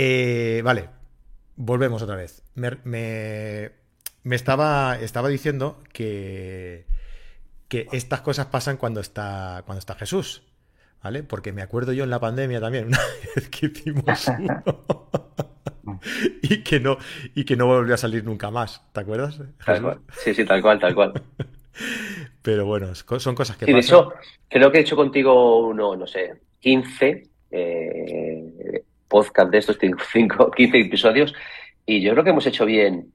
Eh, vale, volvemos otra vez. Me, me, estaba, estaba diciendo que, que estas cosas pasan cuando está, cuando está Jesús. ¿Vale? Porque me acuerdo yo en la pandemia también, una vez que hicimos uno y que no, y que no volvió a salir nunca más. ¿Te acuerdas? Sí, sí, tal cual, tal cual. Pero bueno, son cosas que sí, De hecho, creo que he hecho contigo uno, no sé, 15 eh, podcast de estos, 5, 15 episodios, y yo creo que hemos hecho bien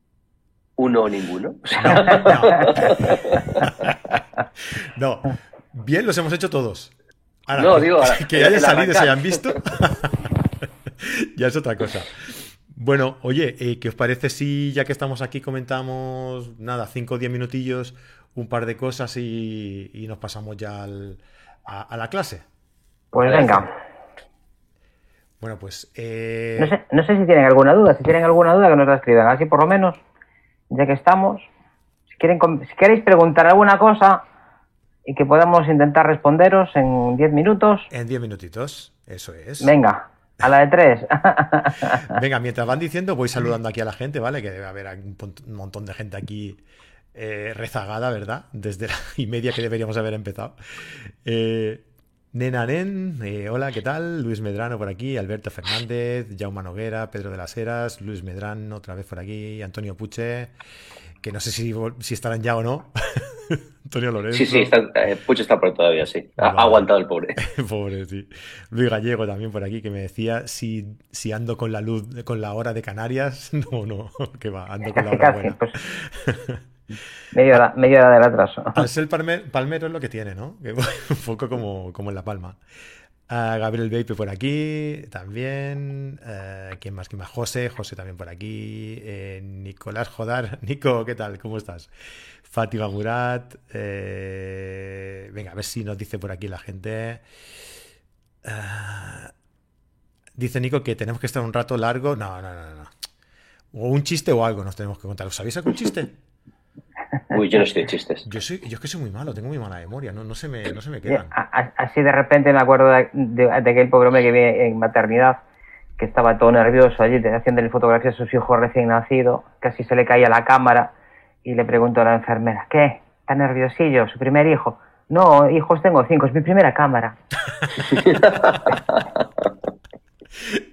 uno o ninguno. no, bien los hemos hecho todos. no, digo, que hayan salido y se hayan visto, ya es otra cosa. Bueno, oye, eh, ¿qué os parece si ya que estamos aquí comentamos, nada, 5 o 10 minutillos, un par de cosas y, nos pasamos ya a, la clase? Pues venga. Bueno, pues... Eh, no, sé, si tienen alguna duda, si tienen alguna duda que nos la escriban, así por lo menos, ya que estamos, si, quieren, si queréis preguntar alguna cosa y que podamos intentar responderos en 10 minutos. En 10 minutitos, eso es. Venga. A la de tres. Venga, mientras van diciendo, voy saludando aquí a la gente, ¿vale? Que debe haber un montón de gente aquí eh, rezagada, ¿verdad? Desde la y media que deberíamos haber empezado. Eh, Nenanen, eh, hola, ¿qué tal? Luis Medrano por aquí, Alberto Fernández, Jaume Noguera, Pedro de las Heras, Luis Medrano otra vez por aquí, Antonio Puche, que no sé si, si estarán ya o no. Antonio Lorenzo. Sí, sí, está, eh, Puche está por todavía, sí. Ha, aguantado el pobre. pobre, sí. Luis Gallego también por aquí que me decía si, si ando con la luz, con la hora de Canarias. No, no, que va, ando con la hora buena. Media, hora, media hora del atraso. Al ser palmero es lo que tiene, ¿no? un poco como, como en La Palma. Gabriel Beipe por aquí, también. Uh, ¿Quién más? ¿Quién más? José, José también por aquí. Eh, Nicolás Jodar. Nico, ¿qué tal? ¿Cómo estás? Fátima Murat. Eh, venga, a ver si nos dice por aquí la gente. Uh, dice Nico que tenemos que estar un rato largo. No, no, no, no. O un chiste o algo nos tenemos que contar. ¿Os sabéis algún chiste? Uy, yo no estoy de chistes. Yo, soy, yo es que soy muy malo, tengo muy mala memoria, no, no, se, me, no se me quedan. Así de repente me acuerdo de, de, aquel pobre hombre que viene en maternidad, que estaba todo nervioso allí haciendo fotografía a sus hijos recién nacidos, casi se le caía la cámara y le preguntó a la enfermera, ¿qué? ¿Está nerviosillo? ¿Su primer hijo? No, hijos tengo cinco, es mi primera cámara.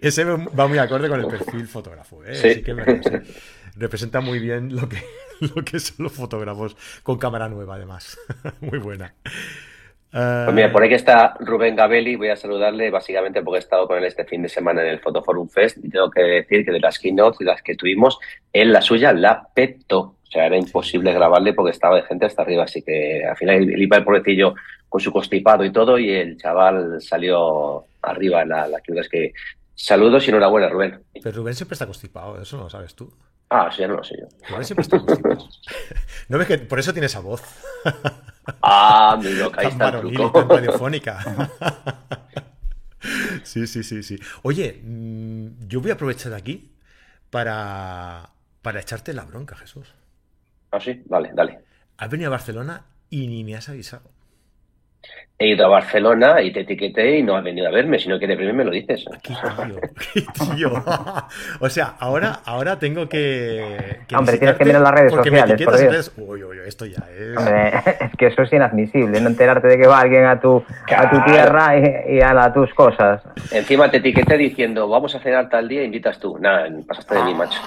Ese va muy acorde con el perfil fotógrafo, ¿eh? Sí. que representa muy bien lo que, lo que son los fotógrafos con cámara nueva, además. Muy buena. Pues mira, por ahí que está Rubén Gabelli, voy a saludarle básicamente porque he estado con él este fin de semana en el Fotoforum Fest y tengo que decir que de las keynotes y las que tuvimos, él la suya la petó. O sea, era imposible grabarle porque estaba de gente hasta arriba, así que al final él iba el pobrecillo con su constipado y todo y el chaval salió arriba en la, la es que saludos y enhorabuena, Rubén. Pero Rubén siempre está constipado, eso no lo sabes tú. Ah, sí, ya no lo sé yo. Igual siempre está ¿No ves que por eso tiene esa voz? Ah, mi loca, ahí está el truco. radiofónica. sí, sí, sí, sí. Oye, mm, yo voy a aprovechar aquí para, para echarte la bronca, Jesús. Ah, sí, vale, dale. Has venido a Barcelona y ni me has avisado he ido a Barcelona y te etiqueté y no has venido a verme, sino que de primero me lo dices. Qué tío, qué tío. o sea, ahora, ahora tengo que. Hombre, tienes que mirar las redes sociales. por Dios. Uy, uy, esto ya es. Hombre, es que eso es inadmisible, no enterarte de que va alguien a tu, a tu tierra y, a tus cosas. Encima te etiqueté diciendo, vamos a cenar tal día, invitas tú. Nada, pasaste de mí, macho.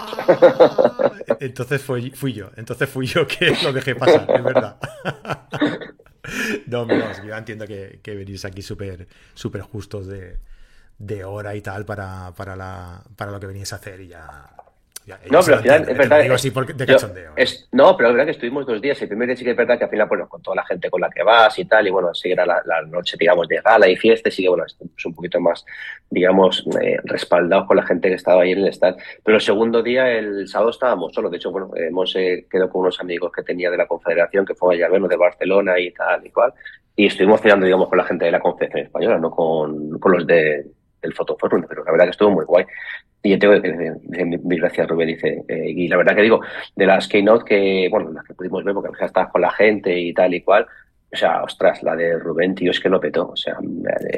entonces fui, fui yo, entonces fui yo que lo dejé pasar, es verdad. No, no, yo entiendo que, que venís aquí súper super justos de, de, hora y tal para, para, la, para lo que venís a hacer y ya, no, pero al final es verdad. Digo así de cachondeo. es, no, pero la verdad que estuvimos dos días. El primer día sí que es verdad que al final, bueno, con toda la gente con la que vas y tal, y bueno, sí era la, noche, digamos, de gala y fiesta, y sí que, bueno, estamos un poquito más, digamos, eh, respaldados con la gente que estaba ahí en el stand. Pero el segundo día, el sábado, estábamos solos. De hecho, bueno, hemos eh, quedado con unos amigos que tenía de la Confederación, que fue a vernos de Barcelona y tal y cual. Y estuvimos cenando, digamos, con la gente de la Confederación Española, no con, con los de, del Fotoforum, pero la verdad que estuvo muy guay. Y yo tengo que decir, mil gracias, Rubén, dice. Eh, y la verdad que digo, de las Keynote que, bueno, las que pudimos ver, porque ya estabas con la gente y tal y cual, o sea, ostras, la de Rubén, tío, es que lo petó. O sea,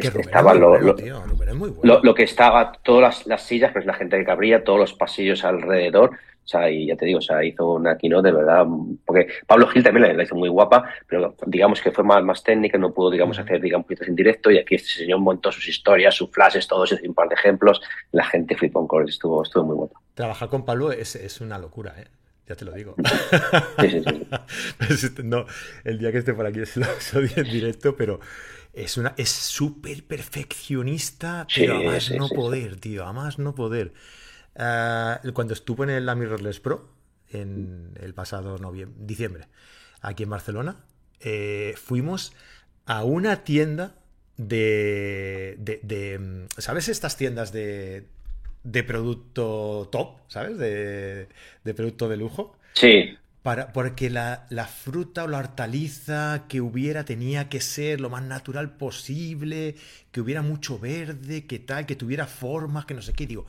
estaba lo, lo, lo, que estaba, todas las, sillas, pues la gente que cabría, todos los pasillos alrededor. O sea, y ya te digo, o sea, hizo una keynote de verdad, porque Pablo Gil también la hizo muy guapa, pero digamos que fue más, más técnica, no pudo, digamos, hacer, digamos, en directo, y aquí este señor montó sus historias, sus flashes, todos, un par de ejemplos, la gente flipó en colores, estuvo, estuvo muy guapo. Trabajar con Pablo es, es una locura, ¿eh? Ya te lo digo. no, el día que esté por aquí se lo, se en directo, pero es una es súper perfeccionista, pero a más no poder, tío, a más no poder. Ah, cuando estuvo en el Mirrorless Pro, en el pasado noviembre, diciembre, aquí en Barcelona, eh, fuimos a una tienda de, de, ¿Sabes estas tiendas de, de producto top, ¿sabes? De, producto de lujo. Sí. Para, porque la, fruta o la hortaliza que hubiera tenía que ser lo más natural posible, que hubiera mucho verde, que tal, que tuviera formas, que no sé qué. Digo,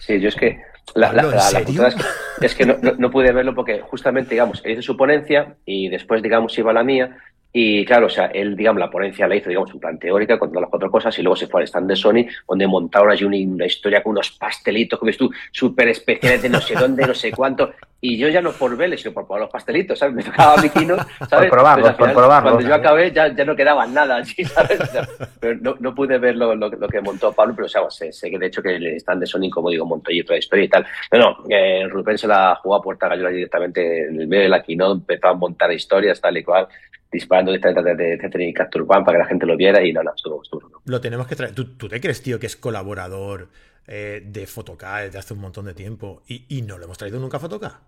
Sí, yo es que la, es que, no, pude verlo porque justamente, digamos, él hizo su ponencia y después, digamos, iba a la mía y claro, o sea, él, digamos, la ponencia la hizo, digamos, en plan teórica con todas las cuatro cosas y luego se fue al stand de Sony donde montaron allí una, historia con unos pastelitos, que ves tú, súper especiales de no sé dónde, no sé cuánto. Y yo ya no por verles, sino por probar los pastelitos, ¿sabes? Me tocaba mi quino, ¿sabes? Por probarlos, por probarlos. Cuando yo acabé ya, ya no quedaba nada allí, ¿sabes? pero no, no, pude ver lo, lo, que montó Pablo, pero o sea, sé, sé, que de hecho que el stand de Sony, como digo, montó allí otra historia y tal. Pero no, eh, Rubén se la jugó a puerta gallola directamente en el medio de la keynote, empezó a montar historias tal y cual disparando de, de, de Capture One para que la gente lo viera y no, no, estuvo, estuvo, Lo tenemos que traer. ¿Tú, ¿Tú, te crees, tío, que es colaborador eh, de Fotoca desde hace un montón de tiempo y, y no lo hemos traído nunca a Fotoca?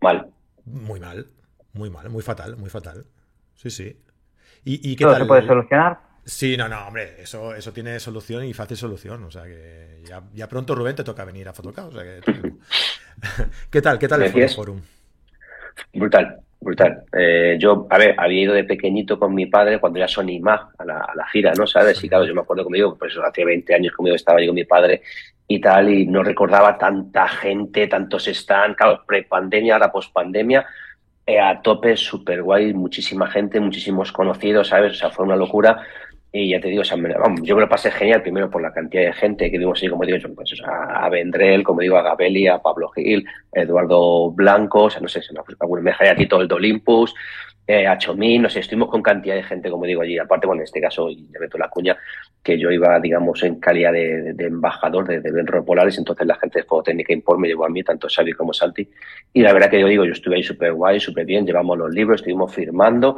Mal. Muy mal, muy mal, muy fatal, muy fatal. Sí, sí. ¿Y, y qué ¿Todo se puede solucionar? Sí, no, no, hombre, eso, eso tiene solución y fácil solución. O sea que ya, ya pronto, Rubén, te toca venir a Fotoca. O sea que... ¿Qué tal? ¿Qué tal el Forum? Brutal, Brutal. Eh, yo, a ver, había ido de pequeñito con mi padre cuando ya son Mag a la, a la gira, ¿no? ¿Sabes? Y claro, yo me acuerdo conmigo, pues hace 20 años conmigo estaba yo con mi padre y tal, y no recordaba tanta gente, tantos están, claro, pre-pandemia, ahora post-pandemia, eh, a tope, súper guay, muchísima gente, muchísimos conocidos, ¿sabes? O sea, fue una locura. Y ya te digo, o sea, yo me lo pasé genial, primero por la cantidad de gente que vimos ahí, como digo, pues, a Vendrell, como digo, a Gabeli, a Pablo Gil, a Eduardo Blanco, o sea, no sé, se me, me a ti todo el de Olympus, eh, a Chomín, no sé, estuvimos con cantidad de gente, como digo, allí. Aparte, bueno, en este caso, ya meto la cuña, que yo iba, digamos, en calidad de, embajador de, de Polares, entonces la gente de Fototécnica Import me llevó a mí, tanto Xavi como Santi, y la verdad que yo digo, yo estuve ahí súper guay, súper bien, llevamos los libros, estuvimos firmando,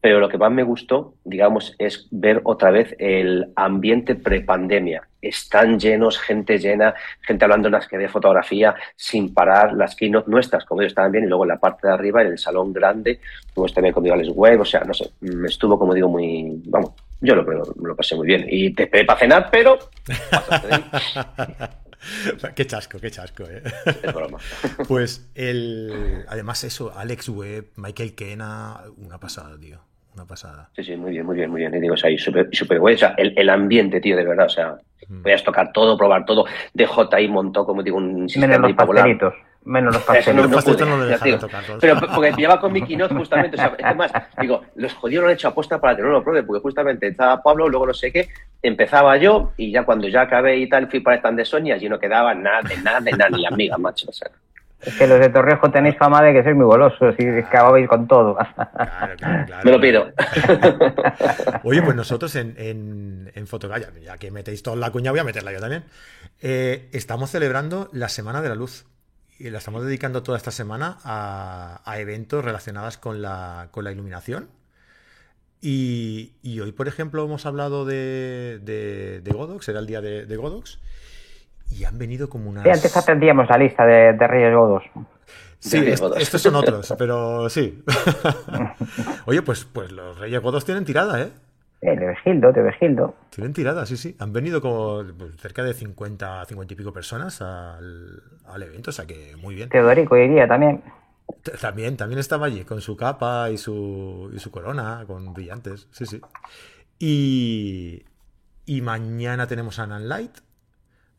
pero lo que más me gustó, digamos, es ver otra vez el ambiente prepandemia. Están llenos, gente llena, gente hablando en las que de fotografía sin parar, las keynote nuestras, como ellos estaban bien, y luego en la parte de arriba, en el salón grande, tuvimos también conmigo Alex Web, o sea, no sé, me estuvo, como digo, muy, vamos, yo lo, lo, pasé muy bien. Y te esperé para cenar, pero... qué chasco, qué chasco, ¿eh? Pues el. Además, eso, Alex Webb, Michael Kena, una pasada, tío una pasada. Sí, sí, muy bien, muy bien, muy bien. Y digo, o sea, súper super güey. O sea, el, el, ambiente, tío, de verdad, o sea, mm. voy a tocar todo, probar todo. DJ montó, como digo, un sistema Menos los pastelitos. Menos los pastelitos. No, pastelitos no, lo tío, tocar todos. Pero porque lleva con mi keynote justamente, o sea, es más, digo, los jodidos lo han hecho apuesta para que no lo pruebe, porque justamente estaba Pablo, luego no sé qué, empezaba yo, y ya cuando ya acabé y tal, fui para el stand de Sony, allí no quedaba nada, de nada, de nada, ni amiga, macho, o sea. Es que los de Torrejo tenéis fama de que sois muy golosos y acabáis con todo. Claro, claro, claro. Me lo pido. Oye, pues nosotros en, en, en Fotogaya, ya que metéis toda la cuña, voy a meterla yo también. Eh, estamos celebrando la Semana de la Luz. Y la estamos dedicando toda esta semana a, a eventos relacionados con la, con la iluminación. Y, y, hoy, por ejemplo, hemos hablado de, de, de Godox, era el día de, de Godox. Y han venido como unas... Sí, antes atendíamos la lista de, Reyes Godos. Sí, estos son otros, pero sí. Oye, pues, pues los Reyes Godos tienen tirada, ¿eh? Eh, de Vesgildo, de Vesgildo. Tienen tirada, sí, sí. Han venido como pues, cerca de 50, 50 y pico personas al, al, evento, o sea que muy bien. Teodorico iría también. También, también estaba allí, con su capa y su, y su corona, con brillantes, sí, sí. Y, y mañana tenemos a Nan Light,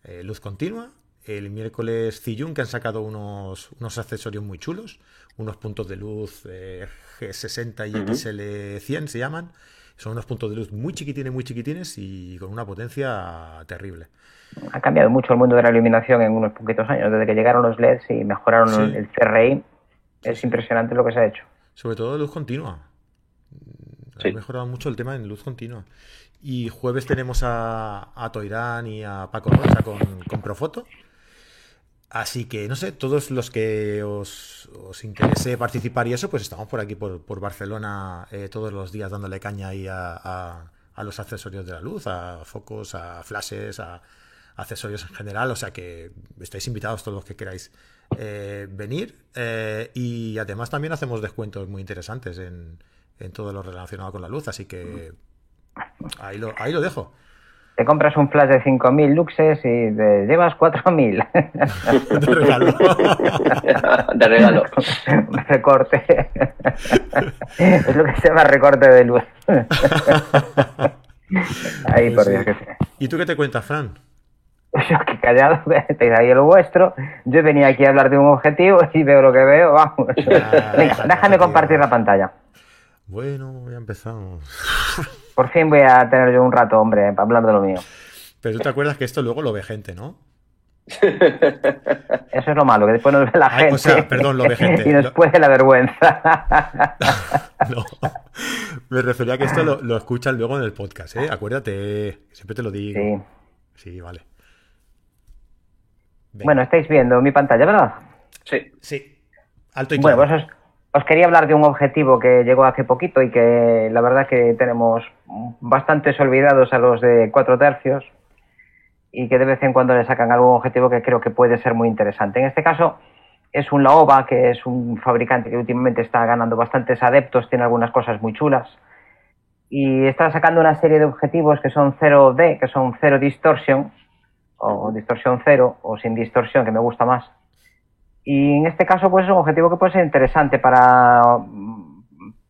eh, luz continua. el miércoles Ziyun, que han sacado unos, unos accesorios muy chulos, unos puntos de luz eh, G60 y XL100 se llaman. Son unos puntos de luz muy chiquitines, muy chiquitines y con una potencia terrible. Ha cambiado mucho el mundo de la iluminación en unos poquitos años, desde que llegaron los LEDs y mejoraron el CRI. Es impresionante lo que se ha hecho. Sobre todo luz continua. Ha mejorado mucho el tema en luz continua. Y jueves tenemos a, a Toirán y a Paco Rocha con, Profoto. Así que, no sé, todos los que os, interese participar y eso, pues estamos por aquí, por, Barcelona, eh, todos los días dándole caña ahí a, los accesorios de la luz, a focos, a flashes, a, accesorios en general. O sea que estáis invitados todos los que queráis eh, venir. Eh, y además también hacemos descuentos muy interesantes en, en todo lo relacionado con la luz. Así que ahí lo, ahí lo dejo te compras un flash de 5.000 luxes y te llevas 4.000. De regalo. de regalo. Recorte. es lo que se llama recorte de luz. Ahí, por Dios que sí. ¿Y tú qué te cuentas, Fran? Yo que callado, te ahí lo vuestro. Yo venía aquí a hablar de un objetivo y veo lo que veo, vamos. Venga, déjame compartir la pantalla. Bueno, ya empezamos. Por fin voy a tener yo un rato, hombre, para hablar de lo mío. Pero tú te acuerdas que esto luego lo ve gente, ¿no? Eso es lo malo, que después nos ve la gente. O sea, perdón, lo ve gente. Y después de la vergüenza. no, me refería a que esto lo, escuchan luego en el podcast, ¿eh? Acuérdate, siempre te lo digo. Sí. Sí, vale. Bueno, estáis viendo mi pantalla, ¿verdad? Sí. Sí. Alto y claro. Bueno, pues os quería hablar de un objetivo que llegó hace poquito y que la verdad que tenemos bastantes olvidados a los de cuatro tercios y que de vez en cuando le sacan algún objetivo que creo que puede ser muy interesante. En este caso es un Laoba, que es un fabricante que últimamente está ganando bastantes adeptos, tiene algunas cosas muy chulas y está sacando una serie de objetivos que son 0D, que son cero distorsión o distorsión cero o sin distorsión, que me gusta más y en este caso, pues es un objetivo que puede ser interesante para,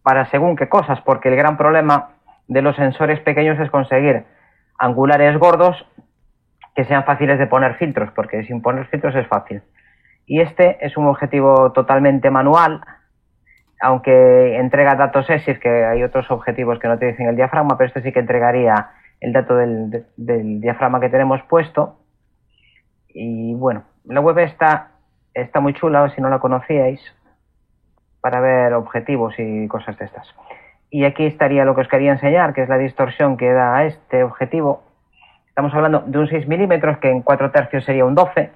para según qué cosas, porque el gran problema de los sensores pequeños es conseguir angulares gordos que sean fáciles de poner filtros, porque sin poner filtros es fácil. Y este es un objetivo totalmente manual, aunque entrega datos ESIF, que hay otros objetivos que no te dicen el diafragma, pero este sí que entregaría el dato del, del diafragma que tenemos puesto. Y bueno, la web está está muy chula, si no la conocíais, para ver objetivos y cosas de estas. Y aquí estaría lo que os quería enseñar, que es la distorsión que da a este objetivo. Estamos hablando de un 6 milímetros, que en 4 tercios sería un 12,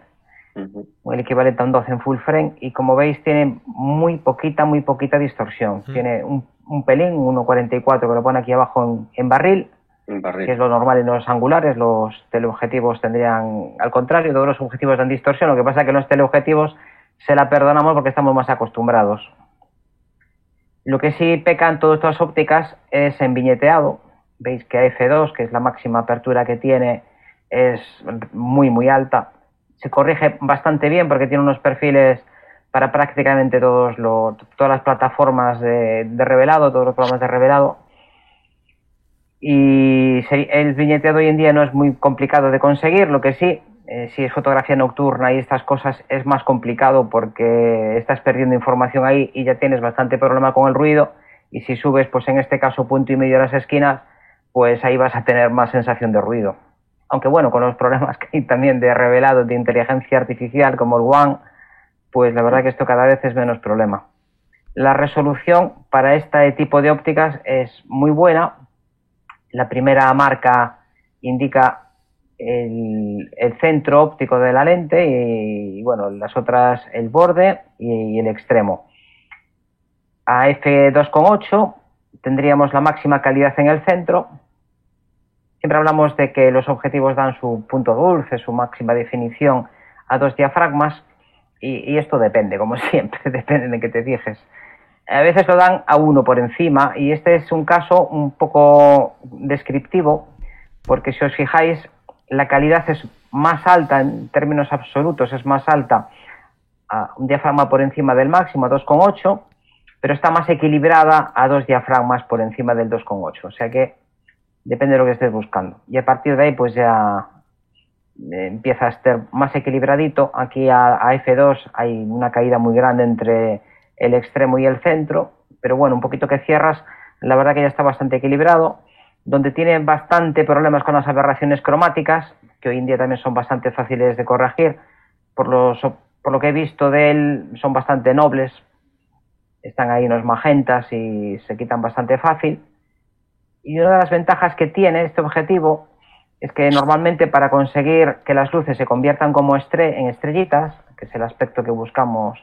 el equivalente a un 12 en full frame, y como veis tiene muy poquita, muy poquita distorsión. Tiene un, un pelín, 1.44 que lo pone aquí abajo en barril, que es lo normal en los angulares, los teleobjetivos tendrían, al contrario, todos los objetivos dan distorsión, lo que pasa es que los teleobjetivos se la perdonamos porque estamos más acostumbrados. Lo que sí pecan todas estas ópticas es en viñeteado. Veis que F2, que es la máxima apertura que tiene, es muy, muy alta. Se corrige bastante bien porque tiene unos perfiles para prácticamente todos todas las plataformas de, de revelado, todos los programas de revelado y el viñeteo hoy en día no es muy complicado de conseguir, lo que sí, eh, si es fotografía nocturna y estas cosas es más complicado porque estás perdiendo información ahí y ya tienes bastante problema con el ruido y si subes, pues en este caso punto y medio a las esquinas, pues ahí vas a tener más sensación de ruido. Aunque bueno, con los problemas que hay también de revelado de inteligencia artificial como el One, pues la verdad que esto cada vez es menos problema. La resolución para este tipo de ópticas es muy buena, la primera marca indica el, centro óptico de la lente y, bueno, las otras el borde y, el extremo. A f2.8 tendríamos la máxima calidad en el centro. Siempre hablamos de que los objetivos dan su punto dulce, su máxima definición a dos diafragmas y, y esto depende, como siempre, depende de que te fijes a veces lo dan a uno por encima y este es un caso un poco descriptivo porque si os fijáis la calidad es más alta en términos absolutos, es más alta a un diafragma por encima del máximo, 2,8, pero está más equilibrada a dos diafragmas por encima del 2,8. O sea que depende de lo que estés buscando. Y a partir de ahí, pues ya empieza a estar más equilibradito. Aquí a, F2 hay una caída muy grande entre el extremo y el centro, pero bueno, un poquito que cierras, la verdad que ya está bastante equilibrado. Donde tiene bastante problemas con las aberraciones cromáticas, que hoy en día también son bastante fáciles de corregir, por, por lo que he visto de él, son bastante nobles. Están ahí unos magentas y se quitan bastante fácil. Y una de las ventajas que tiene este objetivo es que normalmente para conseguir que las luces se conviertan como en estrellitas, que es el aspecto que buscamos,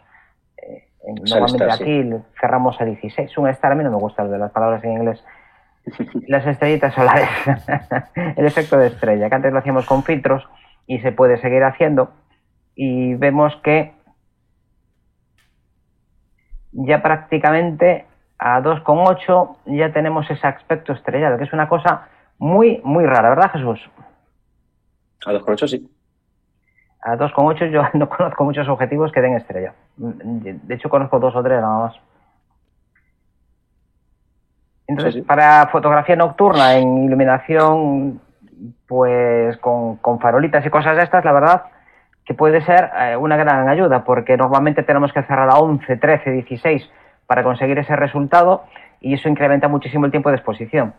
eh, normalmente aquí cerramos a 16. Un star a mí no me gusta de las palabras en inglés. Las estrellitas solares, el efecto de estrella, que antes lo hacíamos con filtros y se puede seguir haciendo. Y vemos que ya prácticamente a 2,8 ya tenemos ese aspecto estrellado, que es una cosa muy, muy rara, ¿verdad, Jesús? A 2,8 sí. A 2,8 yo no conozco muchos objetivos que den estrella. De hecho, conozco dos o tres nada más. Entonces, para fotografía nocturna en iluminación, pues con, farolitas y cosas de estas, la verdad que puede ser eh, una gran ayuda, porque normalmente tenemos que cerrar a 11, 13, 16 para conseguir ese resultado y eso incrementa muchísimo el tiempo de exposición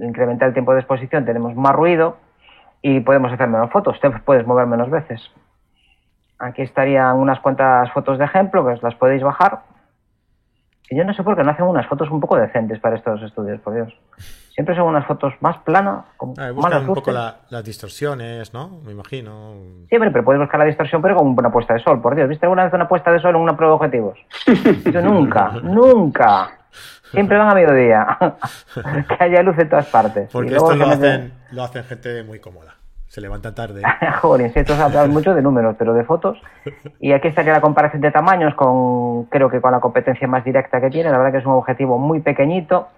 incrementar el tiempo de exposición, tenemos más ruido y podemos hacer menos fotos. Te puedes mover menos veces. Aquí estarían unas cuantas fotos de ejemplo que os las podéis bajar. Y yo no sé por qué no hacen unas fotos un poco decentes para estos estudios, por Dios. Siempre son unas fotos más planas, con ah, buscan un poco las distorsiones, ¿no? Me imagino. Sí, pero puedes buscar la distorsión, pero con una puesta de sol, por Dios. ¿Viste alguna vez una puesta de sol en una prueba de objetivos? Yo nunca, nunca. Siempre van a mediodía. que haya luz en todas partes. Porque esto lo hacen, lo hacen gente muy cómoda. Se levanta tarde. Joder, estos hablan mucho de números, pero de fotos. Y aquí estaría la comparación de tamaños con, creo que con la competencia más directa que tiene. La verdad que es un objetivo muy pequeñito.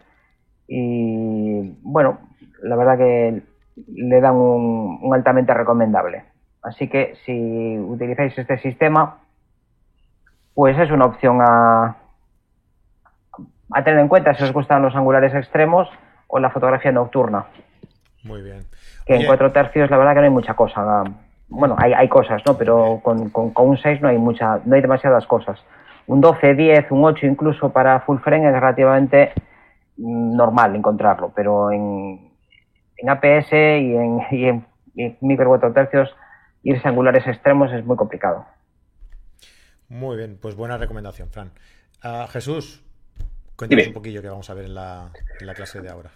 Y bueno, la verdad que le dan un, un altamente recomendable. Así que si utilizáis este sistema, pues es una opción a, a tener en cuenta si os gustan los angulares extremos o la fotografía nocturna. Muy bien. Que en cuatro tercios la verdad que no hay mucha cosa. Bueno, hay, hay cosas, ¿no? Pero con, con, un 6 no hay mucha, no hay demasiadas cosas. Un 12, 10, un 8 incluso para full frame es relativamente mm, normal encontrarlo, pero en, en APS y en, y en, micro cuatro tercios irse a angulares extremos es muy complicado. Muy bien, pues buena recomendación, Fran. Uh, Jesús, Cuéntanos un poquillo que vamos a ver en la, clase de ahora.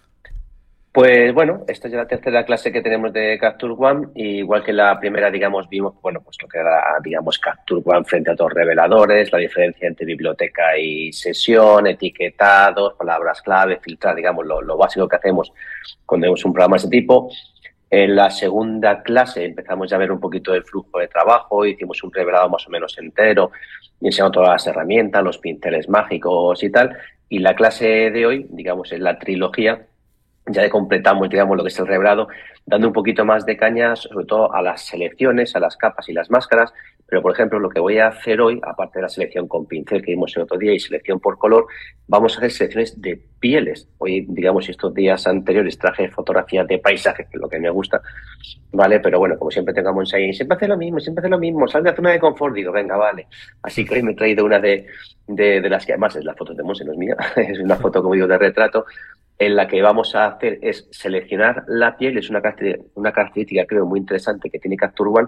Pues bueno, esta es la tercera clase que tenemos de Capture One, igual que la primera, digamos, vimos, bueno, pues lo que era, digamos, Capture One frente a dos reveladores, la diferencia entre biblioteca y sesión, etiquetados, palabras clave, filtrar, digamos, lo, básico que hacemos cuando tenemos un programa de ese tipo. En la segunda clase empezamos ya a ver un poquito del flujo de trabajo, hicimos un revelado más o menos entero, y enseñamos todas las herramientas, los pinceles mágicos y tal. Y la clase de hoy, digamos, es la trilogía, ya completamos, digamos, lo que es el rebrado, dando un poquito más de caña, sobre todo a las selecciones, a las capas y las máscaras. Pero, por ejemplo, lo que voy a hacer hoy, aparte de la selección con pincel que vimos el otro día y selección por color, vamos a hacer selecciones de pieles. Hoy, digamos, estos días anteriores traje fotografías de paisajes, que es lo que me gusta, ¿vale? Pero bueno, como siempre tengamos ahí, siempre hace lo mismo, siempre hace lo mismo, sal de la zona de confort, digo, venga, vale. Así que hoy me he traído una de, de, las que además es la foto de Monse, no es mía, es una foto, como digo, de retrato, en la que vamos a hacer es seleccionar la piel, es una característica, creo muy interesante que tiene Capture One,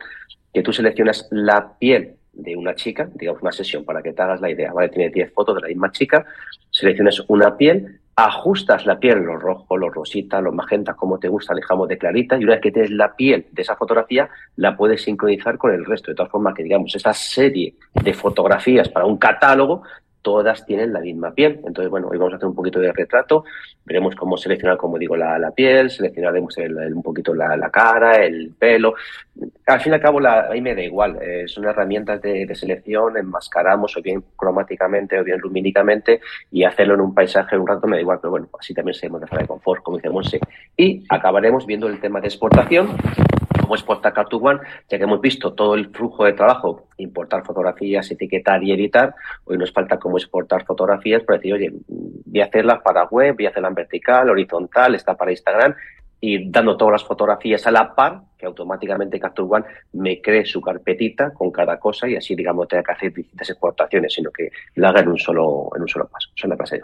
que tú seleccionas la piel de una chica, digamos una sesión para que te hagas la idea, ¿vale? Tiene 10 fotos de la misma chica, seleccionas una piel, ajustas la piel, los rojos, los rositas, los magentas, como te gusta, dejamos de clarita, y una vez que tienes la piel de esa fotografía, la puedes sincronizar con el resto, de tal forma que, digamos, esta serie de fotografías para un catálogo todas tienen la misma piel. Entonces, bueno, hoy vamos a hacer un poquito de retrato, veremos cómo seleccionar, como digo, la, la piel, seleccionaremos un poquito la, cara, el pelo. Al fin y al cabo, la, a mí me da igual, eh, son herramientas de, selección, enmascaramos o bien cromáticamente o bien lumínicamente y hacerlo en un paisaje un rato me da igual, pero bueno, así también seguimos de zona de confort, como dice Monse. Y acabaremos viendo el tema de exportación exportar Cartoon One, ya que hemos visto todo el flujo de trabajo, importar fotografías, etiquetar y editar, hoy nos falta cómo exportar fotografías para decir, oye, voy a hacerlas para web, voy a hacerla en vertical, horizontal, está para Instagram, y dando todas las fotografías a la par, que automáticamente Capture One me cree su carpetita con cada cosa y así, digamos, tenga que hacer distintas exportaciones, sino que la haga en un solo, en un solo paso. Eso me pasa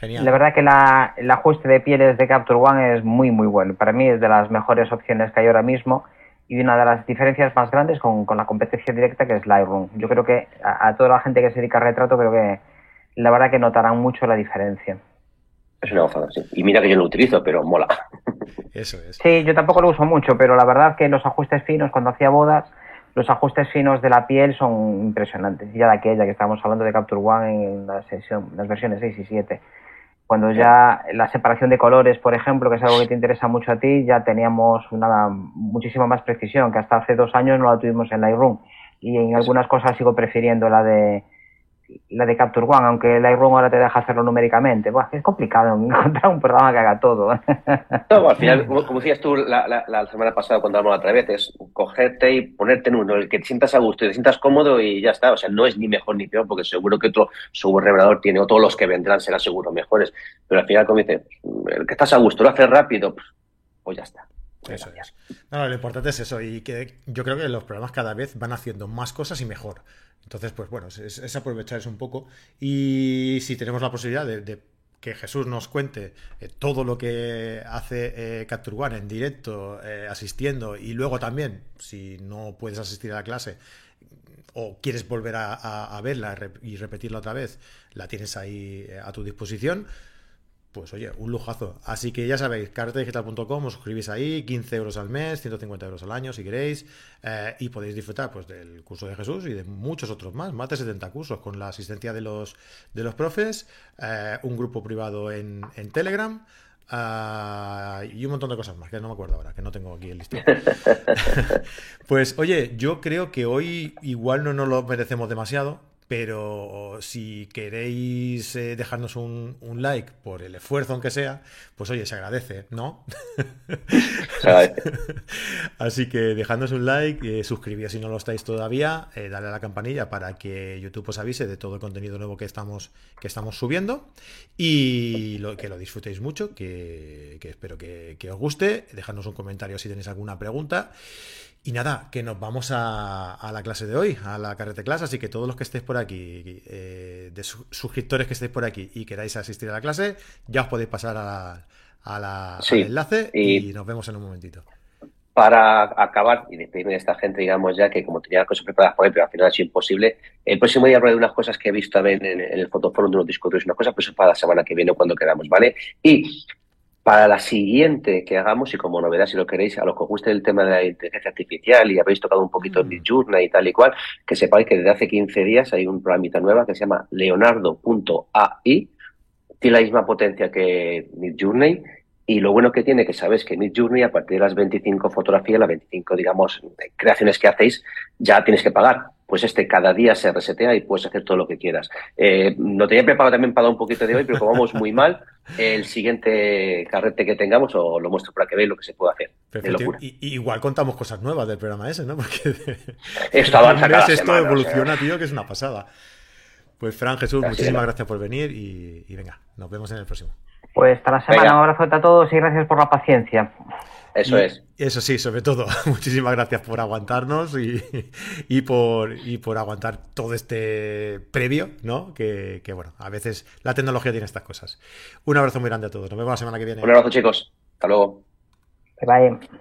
Genial. La verdad que la, el ajuste de pieles de Capture One es muy, muy bueno. Para mí es de las mejores opciones que hay ahora mismo y una de las diferencias más grandes con, con la competencia directa que es Lightroom. Yo creo que a, a, toda la gente que se dedica a retrato, creo que la verdad que notarán mucho la diferencia. Es una gozada, sí. Y mira que yo no lo utilizo, pero mola. Eso es. Sí, yo tampoco lo uso mucho, pero la verdad que los ajustes finos, cuando hacía bodas, los ajustes finos de la piel son impresionantes. Ya de aquella que estábamos hablando de Capture One en la sesión, las versiones 6 y 7. Cuando ya la separación de colores, por ejemplo, que es algo que te interesa mucho a ti, ya teníamos una muchísima más precisión, que hasta hace dos años no la tuvimos en Lightroom. Y en algunas cosas sigo prefiriendo la de la de Capture One, aunque Lightroom ahora te deja hacerlo numéricamente. es complicado encontrar un programa que haga todo. No, al final, como, decías tú la, semana pasada cuando hablamos otra vez, es cogerte y ponerte en uno, el que te sientas a gusto y te sientas cómodo y ya está. O sea, no es ni mejor ni peor, porque seguro que otro revelador tiene, o todos los que vendrán serán seguro mejores. Pero al final, como dices, el que estás a gusto, lo haces rápido, pues, pues ya está. Eso es. No, lo importante es eso, y que yo creo que los programas cada vez van haciendo más cosas y mejor. Entonces, pues bueno, es, aprovechar eso un poco. Y si tenemos la posibilidad de, que Jesús nos cuente eh, todo lo que hace eh, Capture One en directo, eh, asistiendo, y luego también, si no puedes asistir a la clase o quieres volver a verla y repetirla otra vez, la tienes ahí a tu disposición pues oye, un lujazo. Así que ya sabéis, carretedigital.com, os suscribís ahí, 15 euros al mes, 150 euros al año si queréis, eh, y podéis disfrutar pues del curso de Jesús y de muchos otros más, más de 70 cursos con la asistencia de los, de los profes, eh, un grupo privado en, Telegram. Eh, y un montón de cosas más, que no me acuerdo ahora, que no tengo aquí el listado. pues oye, yo creo que hoy igual no nos lo merecemos demasiado, pero si queréis eh, dejarnos un, like por el esfuerzo, aunque sea, pues oye, se agradece, ¿no? Así que dejadnos un like, eh, suscribíos si no lo estáis todavía, eh, dale a la campanilla para que YouTube os avise de todo el contenido nuevo que estamos, que estamos subiendo y que lo disfrutéis mucho, que, espero que, que os guste, dejadnos un comentario si tenéis alguna pregunta. Y nada, que nos vamos a, la clase de hoy, a la carrete clase, así que todos los que estéis por aquí, eh, de suscriptores que estéis por aquí y queráis asistir a la clase, ya os podéis pasar a, la, al enlace y, nos vemos en un momentito. Para acabar y despedirme de esta gente, digamos ya que como tenía cosas preparadas por ahí, pero al final ha sido imposible, el próximo día hablaré de unas cosas que he visto en, en, el fotoforo de unos discos y una cosa, pero eso es para la semana que viene cuando queramos, ¿vale? Y para la siguiente que hagamos, y como novedad, si lo queréis, a los que os guste el tema de la inteligencia artificial y habéis tocado un poquito mm. Journey y tal y cual, que sepáis que desde hace 15 días hay un programita nueva que se llama leonardo.ai, tiene la misma potencia que Midjourney, y lo bueno que tiene que sabes que Midjourney, a partir de las 25 fotografías, las 25, digamos, creaciones que hacéis, ya tienes que pagar pues este cada día se resetea y puedes hacer todo lo que quieras. Eh, no tenía preparado también para dar un poquito de hoy, pero como vamos muy mal, el siguiente carrete que tengamos o lo muestro para que veáis lo que se puede hacer. Y, igual contamos cosas nuevas del programa ese, ¿no? Porque esto avanza cada esto evoluciona, tío, que es una pasada. Pues Fran, Jesús, muchísimas gracias por venir y, venga, nos vemos en el próximo. Pues hasta la semana, un abrazo a todos y gracias por la paciencia. Eso es. Eso sí, sobre todo, muchísimas gracias por aguantarnos y, por, y por aguantar todo este previo, ¿no? Que, bueno, a veces la tecnología tiene estas cosas. Un abrazo muy grande a todos. Nos vemos la semana que viene. Un abrazo, chicos. Hasta luego. Bye bye.